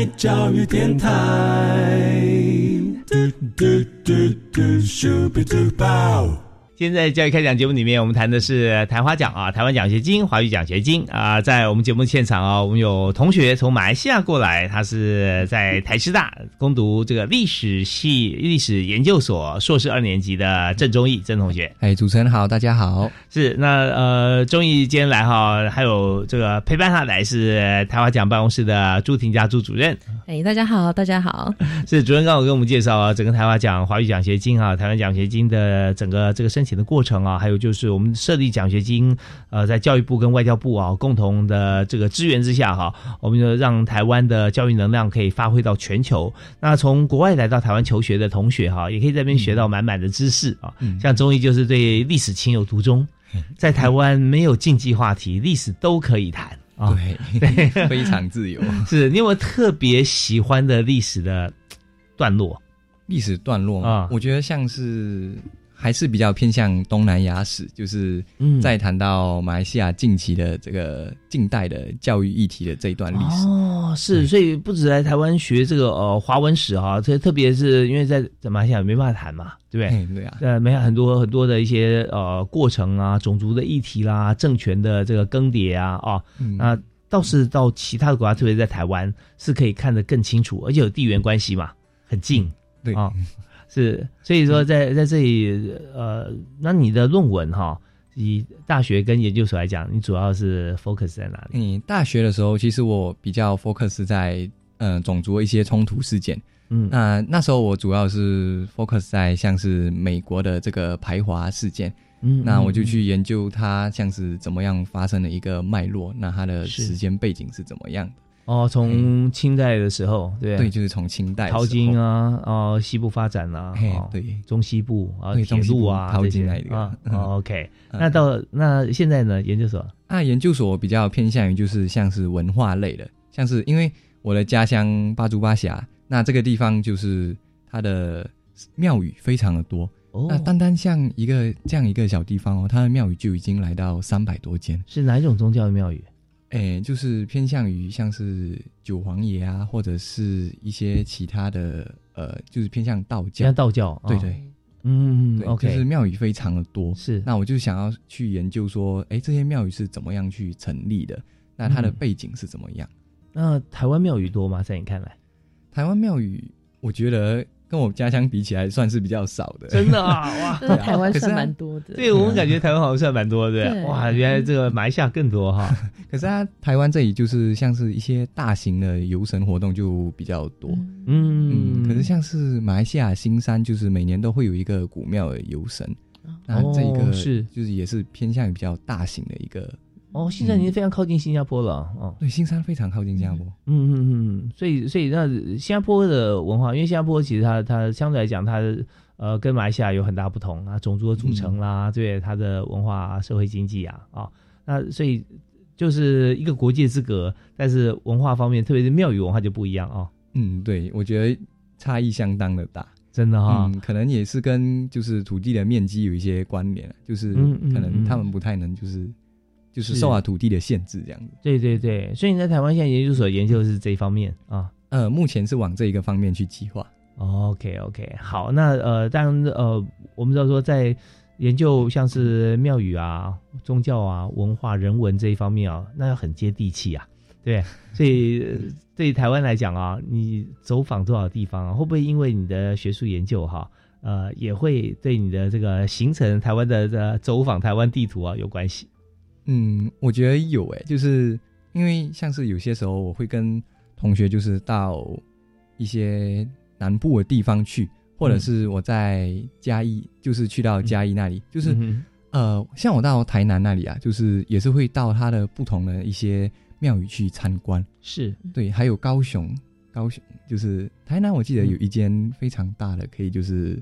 教育电台。现在教育开讲节目里面，我们谈的是台华奖啊，台湾奖学金、华语奖学金啊。在我们节目现场啊，我们有同学从马来西亚过来，他是在台师大攻读这个历史系历史研究所硕士二年级的郑忠义郑同学。哎，主持人好，大家好。是那呃，忠义今天来哈，还有这个陪伴他来是台华奖办公室的朱婷佳朱主任。哎，大家好，大家好。是主任刚好跟我们介绍啊，整个台华奖华语奖学金啊，台湾奖学金的整个这个申。的过程啊，还有就是我们设立奖学金，呃，在教育部跟外交部啊共同的这个支援之下哈，我们就让台湾的教育能量可以发挥到全球。那从国外来到台湾求学的同学哈，也可以在这边学到满满的知识啊。像中医就是对历史情有独钟，在台湾没有禁忌话题，历史都可以谈啊。对，非常自由。是你有没有特别喜欢的历史的段落？历史段落啊，我觉得像是。还是比较偏向东南亚史，就是在谈到马来西亚近期的这个近代的教育议题的这一段历史。哦，是，所以不止来台湾学这个呃华文史哈，特特别是因为在在马来西亚没办法谈嘛，对不对？对啊，呃，没有很多很多的一些呃过程啊，种族的议题啦，政权的这个更迭啊，啊，那倒是到其他的国家，特别在台湾是可以看得更清楚，而且有地缘关系嘛，很近，对。啊，是，所以说在在这里，呃，那你的论文哈，以大学跟研究所来讲，你主要是 focus 在哪里？你，大学的时候，其实我比较 focus 在呃种族一些冲突事件。嗯，那那时候我主要是 focus 在像是美国的这个排华事件。嗯，那我就去研究它像是怎么样发生的一个脉络，那它的时间背景是怎么样的？哦，从清代的时候，对对，就是从清代淘金啊，哦，西部发展啊，哦，对，中西部啊，铁路啊，淘金来的啊。OK，那到那现在呢？研究所啊，研究所比较偏向于就是像是文化类的，像是因为我的家乡巴珠巴峡，那这个地方就是它的庙宇非常的多。那单单像一个这样一个小地方哦，它的庙宇就已经来到三百多间。是哪一种宗教的庙宇？哎，就是偏向于像是九皇爷啊，或者是一些其他的呃，就是偏向道教。像道教，对对，嗯，OK，就是庙宇非常的多。是，那我就想要去研究说，哎，这些庙宇是怎么样去成立的？那它的背景是怎么样？那台湾庙宇多吗？在你看来，台湾庙宇，我觉得。跟我家乡比起来，算是比较少的。真的啊，哇！台湾算蛮多的。对我们感觉台湾好像算蛮多的。哇，原来这个马来西亚更多哈。可是它台湾这里就是像是一些大型的游神活动就比较多。嗯嗯。可是像是马来西亚新山，就是每年都会有一个古庙的游神。那这个是就是也是偏向于比较大型的一个。哦，新山已经非常靠近新加坡了哦。对，新山非常靠近新加坡。嗯嗯嗯，所以所以那新加坡的文化，因为新加坡其实它它相对来讲，它呃跟马来西亚有很大不同啊，种族的组成啦，对它的文化、社会经济啊啊，那所以就是一个国界之隔，但是文化方面，特别是庙宇文化就不一样啊。嗯，对，我觉得差异相当的大，真的哈。可能也是跟就是土地的面积有一些关联，就是可能他们不太能就是。就是受啊土地的限制这样子，对对对，所以你在台湾现在研究所研究的是这一方面啊，呃，目前是往这一个方面去计划。OK OK，好，那呃，当然呃，我们知道说在研究像是庙宇啊、宗教啊、文化、人文这一方面啊，那要很接地气啊，对，所以对台湾来讲啊，你走访多少地方啊，会不会因为你的学术研究哈，呃，也会对你的这个形成台湾的这走访台湾地图啊有关系？嗯，我觉得有诶，就是因为像是有些时候我会跟同学就是到一些南部的地方去，或者是我在嘉义，就是去到嘉义那里，就是呃，像我到台南那里啊，就是也是会到它的不同的一些庙宇去参观。是。对，还有高雄，高雄就是台南，我记得有一间非常大的，可以就是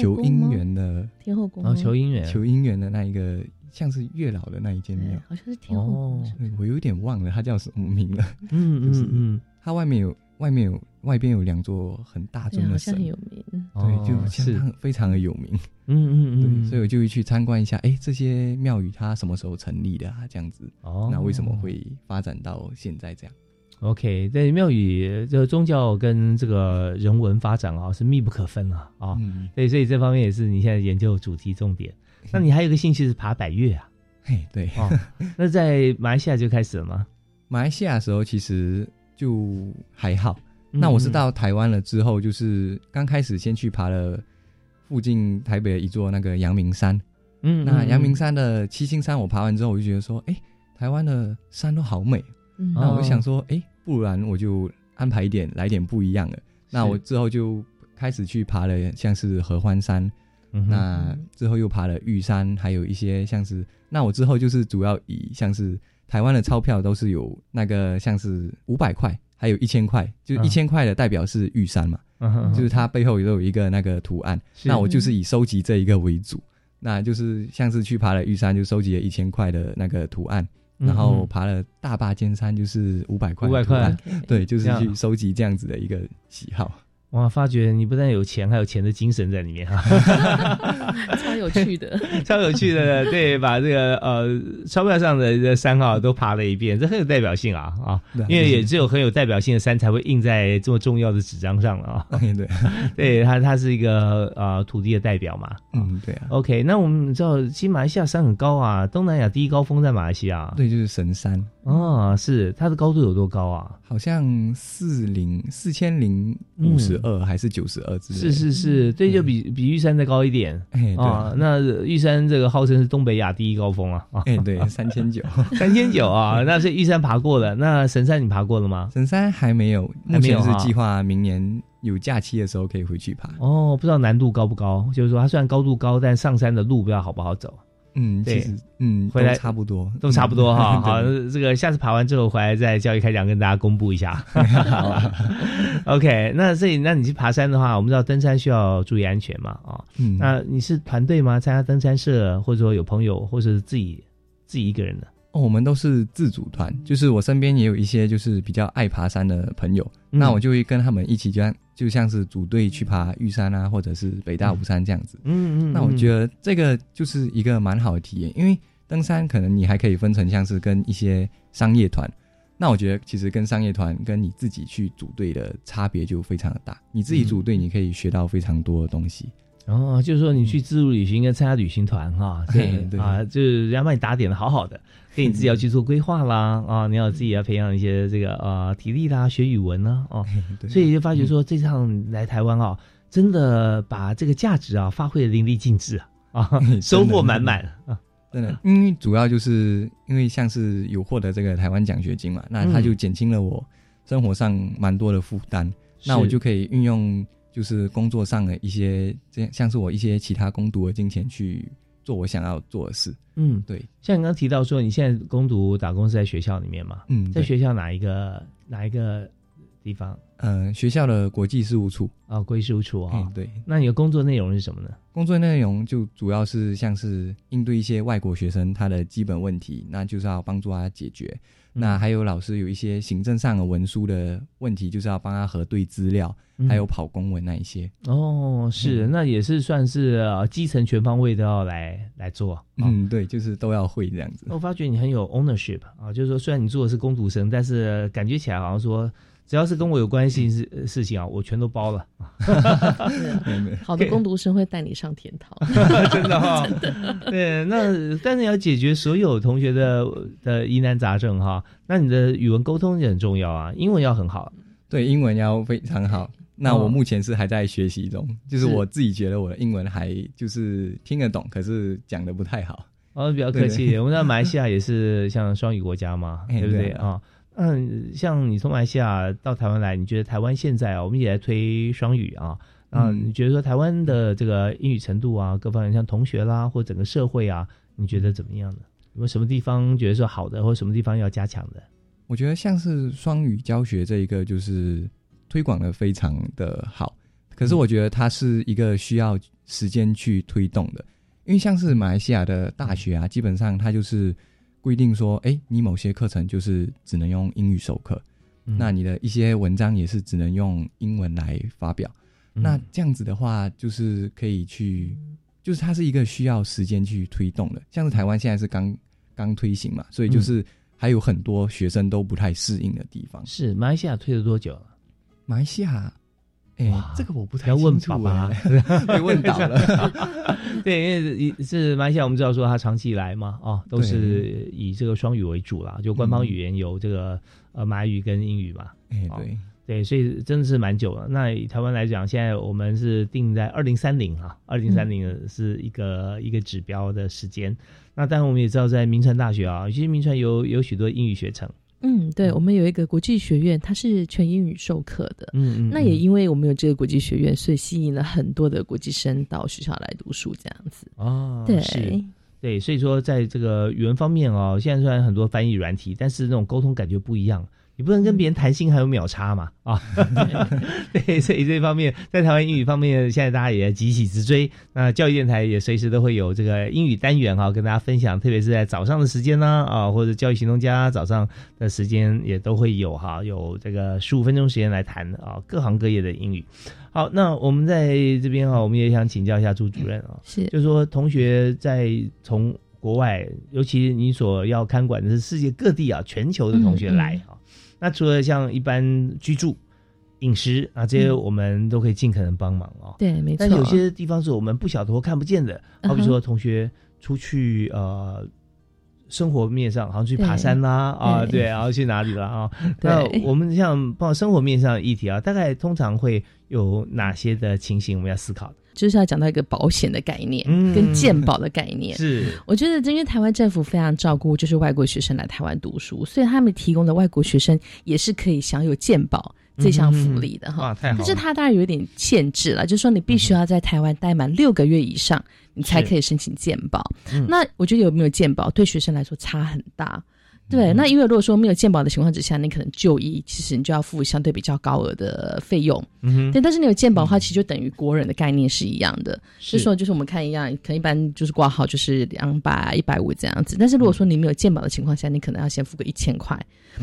求姻缘的天后宫，哦，求姻缘，求姻缘的那一个。像是月老的那一间庙，好像是天后，我有点忘了它叫什么名了。嗯嗯嗯，它外面有外面有外边有两座很大尊的神，很有名。对，就相当非常的有名。嗯嗯嗯，所以我就会去参观一下，哎，这些庙宇它什么时候成立的啊？这样子，哦，那为什么会发展到现在这样？OK，在庙宇这个宗教跟这个人文发展啊是密不可分啊啊，对，所以这方面也是你现在研究主题重点。那你还有个兴趣是爬百越啊？嘿，对哦。那在马来西亚就开始了吗？马来西亚的时候其实就还好。那我是到台湾了之后，就是刚开始先去爬了附近台北的一座那个阳明山。嗯，那阳明山的七星山我爬完之后，我就觉得说，哎，台湾的山都好美。嗯那我就想说，哎，不然我就安排一点来点不一样的。那我之后就开始去爬了，像是合欢山。那之后又爬了玉山，还有一些像是那我之后就是主要以像是台湾的钞票都是有那个像是五百块，还有一千块，就一千块的代表是玉山嘛，就是它背后也有一个那个图案。那我就是以收集这一个为主，那就是像是去爬了玉山，就收集了一千块的那个图案，然后爬了大坝尖山就是五百块，五百块，对，就是去收集这样子的一个喜好。哇，发觉你不但有钱，还有钱的精神在里面哈，超有趣的，超有趣的，对，把这个呃钞票上的这山号都爬了一遍，这很有代表性啊啊，因为也只有很有代表性的山才会印在这么重要的纸张上了啊，对，对，它它是一个呃土地的代表嘛，嗯，对啊，OK，那我们知道，其实马来西亚山很高啊，东南亚第一高峰在马来西亚，对，就是神山，哦，是它的高度有多高啊？好像四零四千零五十二还是九十二之类。是是是，这就比比玉山再高一点。哎，啊，那玉山这个号称是东北亚第一高峰啊。哎，对，三千九，三千九啊，那是玉山爬过了。那神山你爬过了吗？神山还没有，目前是计划明年有假期的时候可以回去爬。哦，不知道难度高不高？就是说它虽然高度高，但上山的路不知道好不好走。嗯，其实嗯，回来差不多，都差不多 哈。好，这个下次爬完之后回来再教育开讲，跟大家公布一下。OK，那所以那你去爬山的话，我们知道登山需要注意安全嘛啊。嗯，那你是团队吗？参加登山社，或者说有朋友，或者是自己自己一个人的？哦，我们都是自主团，就是我身边也有一些就是比较爱爬山的朋友，那我就会跟他们一起，就像就像是组队去爬玉山啊，或者是北大武山这样子。嗯嗯。那我觉得这个就是一个蛮好的体验，因为登山可能你还可以分成像是跟一些商业团，那我觉得其实跟商业团跟你自己去组队的差别就非常的大。你自己组队，你可以学到非常多的东西。哦，就是说你去自助旅行跟参加旅行团哈，对啊，就是人家帮你打点的好好的，给你自己要去做规划啦啊，你要自己要培养一些这个啊体力啦，学语文啦哦，所以就发觉说这趟来台湾啊，真的把这个价值啊发挥的淋漓尽致啊，收获满满。啊，真的，因为主要就是因为像是有获得这个台湾奖学金嘛，那他就减轻了我生活上蛮多的负担，那我就可以运用。就是工作上的一些，这样像是我一些其他攻读的金钱去做我想要做的事。嗯，对。像你刚刚提到说，你现在攻读打工是在学校里面嘛？嗯，在学校哪一个哪一个地方？嗯，学校的国际事务处啊，国际事务处啊。对。那你的工作内容是什么呢？工作内容就主要是像是应对一些外国学生他的基本问题，那就是要帮助他解决。那还有老师有一些行政上的文书的问题，就是要帮他核对资料，还有跑公文那一些。哦，是，那也是算是基层全方位都要来来做。嗯，对，就是都要会这样子。我发觉你很有 ownership 啊，就是说虽然你做的是工读生，但是感觉起来好像说。只要是跟我有关系事事情啊，我全都包了。好的攻读生会带你上天堂，真的哈。对，那但是要解决所有同学的的疑难杂症哈，那你的语文沟通也很重要啊，英文要很好。对，英文要非常好。那我目前是还在学习中，就是我自己觉得我的英文还就是听得懂，可是讲的不太好。哦，比较客气。我们在马来西亚也是像双语国家嘛，对不对啊？嗯，像你从马来西亚到台湾来，你觉得台湾现在啊，我们也在推双语啊，嗯，你觉得说台湾的这个英语程度啊，各方面像同学啦，或整个社会啊，你觉得怎么样呢？有没有什么地方觉得说好的，或什么地方要加强的？我觉得像是双语教学这一个，就是推广的非常的好，可是我觉得它是一个需要时间去推动的，因为像是马来西亚的大学啊，基本上它就是。规定说，哎，你某些课程就是只能用英语授课，那你的一些文章也是只能用英文来发表。那这样子的话，就是可以去，就是它是一个需要时间去推动的。像是台湾现在是刚刚推行嘛，所以就是还有很多学生都不太适应的地方。是马来西亚推了多久了？马来西亚。哇，这个我不太要问爸爸，被问倒了。对，因为是马来西亚，我们知道说他长期以来嘛，哦，都是以这个双语为主啦，就官方语言有这个呃马语跟英语嘛。哎，对对，所以真的是蛮久了。那以台湾来讲，现在我们是定在二零三零哈，二零三零是一个一个指标的时间。那当然我们也知道，在名传大学啊，其实名传有有许多英语学程。嗯，对，我们有一个国际学院，它是全英语授课的。嗯嗯，那也因为我们有这个国际学院，所以吸引了很多的国际生到学校来读书，这样子。哦，对，对，所以说在这个语文方面哦，现在虽然很多翻译软体，但是那种沟通感觉不一样。你不能跟别人谈心还有秒差嘛啊？对，所以这方面在台湾英语方面，现在大家也在急起直追。那教育电台也随时都会有这个英语单元哈，跟大家分享，特别是在早上的时间呢啊，或者教育行动家早上的时间也都会有哈，有这个十五分钟时间来谈啊，各行各业的英语。好，那我们在这边哈，我们也想请教一下朱主任啊，是，就是说同学在从国外，尤其你所要看管的是世界各地啊，全球的同学来啊。那除了像一般居住、饮食啊这些，我们都可以尽可能帮忙哦。对，没错。但有些地方是我们不晓得或看不见的，好比说同学出去呃生活面上，好像去爬山啦啊，对，然后去哪里了啊？那我们像包括生活面上的议题啊，大概通常会有哪些的情形我们要思考？就是要讲到一个保险的概念，跟健保的概念。是，我觉得因为台湾政府非常照顾，就是外国学生来台湾读书，所以他们提供的外国学生也是可以享有健保这项福利的哈。但是它当然有一点限制了，就是说你必须要在台湾待满六个月以上，你才可以申请健保。那我觉得有没有健保对学生来说差很大。对，那因为如果说没有健保的情况之下，你可能就医，其实你就要付相对比较高额的费用。嗯对，但是你有健保的话，其实就等于国人的概念是一样的。是说，就是我们看一样，可能一般就是挂号就是两百、一百五这样子。但是如果说你没有健保的情况下，你可能要先付个一千块。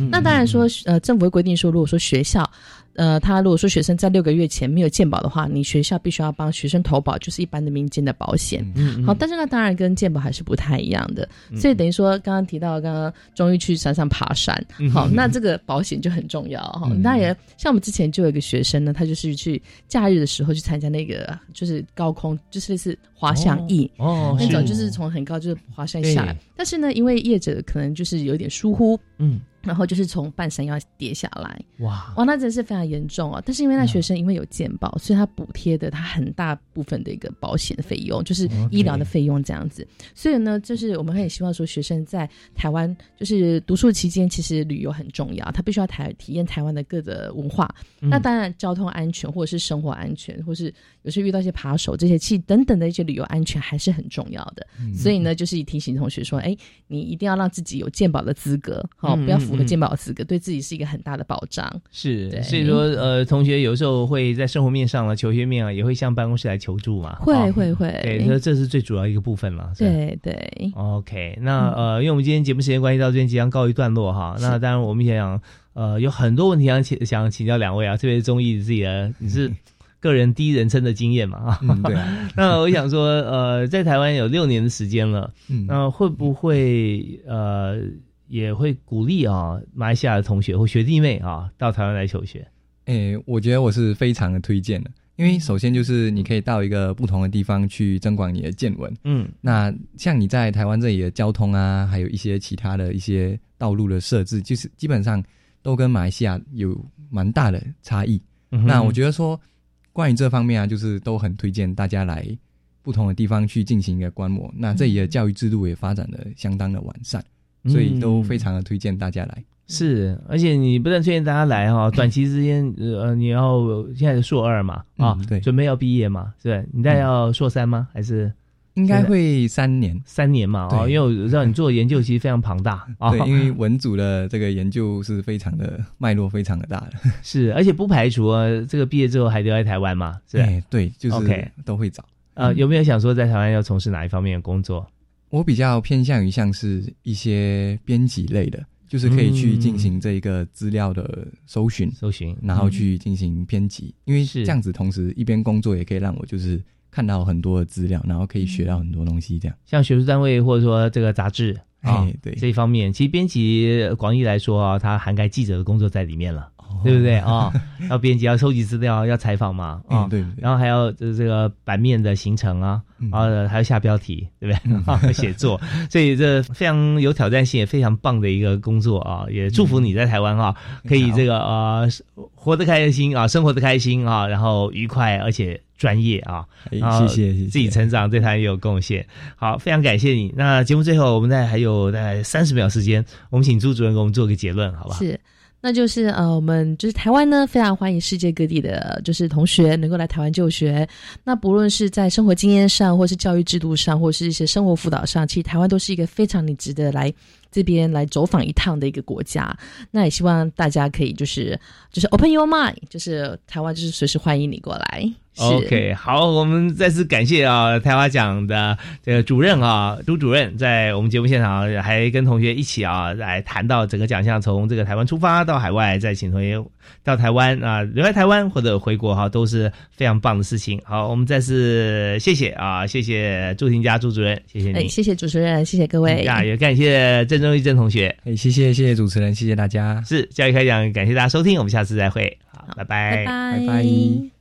那当然说，呃，政府会规定说，如果说学校。呃，他如果说学生在六个月前没有健保的话，你学校必须要帮学生投保，就是一般的民间的保险。嗯，好，但是那当然跟健保还是不太一样的，所以等于说刚刚提到，刚刚终于去山上爬山，好，那这个保险就很重要哈。那也像我们之前就有一个学生呢，他就是去假日的时候去参加那个就是高空，就是类似滑翔翼哦，那种就是从很高就是滑山下来，但是呢，因为业者可能就是有点疏忽，嗯。然后就是从半山腰跌下来，哇哇，那真是非常严重啊！但是因为那学生因为有健保，所以他补贴的他很大部分的一个保险费用，就是医疗的费用这样子。所以呢，就是我们很希望说，学生在台湾就是读书期间，其实旅游很重要，他必须要台体验台湾的各个文化。那当然，交通安全或者是生活安全，或是有时候遇到一些扒手这些气等等的一些旅游安全还是很重要的。所以呢，就是提醒同学说，哎，你一定要让自己有健保的资格，好，不要。符合健保资格，对自己是一个很大的保障。是，所以说，呃，同学有时候会在生活面上啊、求学面啊，也会向办公室来求助嘛。会会会，对，那这是最主要一个部分了。对对。OK，那呃，因为我们今天节目时间关系到这边即将告一段落哈。那当然，我们想想，呃，有很多问题想请想请教两位啊，特别是中医自己的，你是个人第一人称的经验嘛啊？对。那我想说，呃，在台湾有六年的时间了，那会不会呃？也会鼓励啊，马来西亚的同学或学弟妹啊，到台湾来求学。诶，我觉得我是非常的推荐的，因为首先就是你可以到一个不同的地方去增广你的见闻。嗯，那像你在台湾这里的交通啊，还有一些其他的一些道路的设置，就是基本上都跟马来西亚有蛮大的差异。那我觉得说，关于这方面啊，就是都很推荐大家来不同的地方去进行一个观摩。那这里的教育制度也发展的相当的完善。所以都非常的推荐大家来，是，而且你不但推荐大家来哈，短期之间，呃，你要现在是硕二嘛，啊，对，准备要毕业嘛，是你再要硕三吗？还是？应该会三年，三年嘛，哦，因为我知道你做研究其实非常庞大，对，因为文组的这个研究是非常的脉络非常的大的，是，而且不排除啊，这个毕业之后还留在台湾嘛，是，对，就是 OK 都会找，呃，有没有想说在台湾要从事哪一方面的工作？我比较偏向于像是一些编辑类的，就是可以去进行这一个资料的搜寻，搜寻，然后去进行编辑，因为这样子同时一边工作也可以让我就是看到很多的资料，然后可以学到很多东西。这样，像学术单位或者说这个杂志啊，对这一方面，其实编辑广义来说啊，它涵盖记者的工作在里面了。对不对啊？要编辑，要收集资料，要采访嘛啊。对。然后还要这这个版面的形成啊，啊，还要下标题，对不对？写作，所以这非常有挑战性，也非常棒的一个工作啊！也祝福你在台湾啊，可以这个呃活得开心啊，生活的开心啊，然后愉快而且专业啊。谢谢，自己成长对他也有贡献。好，非常感谢你。那节目最后，我们再还有大概三十秒时间，我们请朱主任给我们做个结论，好不好？是。那就是呃，我们就是台湾呢，非常欢迎世界各地的，就是同学能够来台湾就学。那不论是在生活经验上，或是教育制度上，或是一些生活辅导上，其实台湾都是一个非常你值得来这边来走访一趟的一个国家。那也希望大家可以就是就是 open your mind，就是台湾就是随时欢迎你过来。OK，好，我们再次感谢啊，台华奖的这个主任啊，朱主任，在我们节目现场还跟同学一起啊，来谈到整个奖项从这个台湾出发到海外，再请同学到台湾啊，留在台湾或者回国哈，都是非常棒的事情。好，我们再次谢谢啊，谢谢朱婷佳朱主任，谢谢你，谢谢主持人，谢谢各位，啊，也感谢郑中义郑同学，哎，谢谢谢谢主持人，谢谢大家，是教育开讲，感谢大家收听，我们下次再会，好，拜拜，拜拜。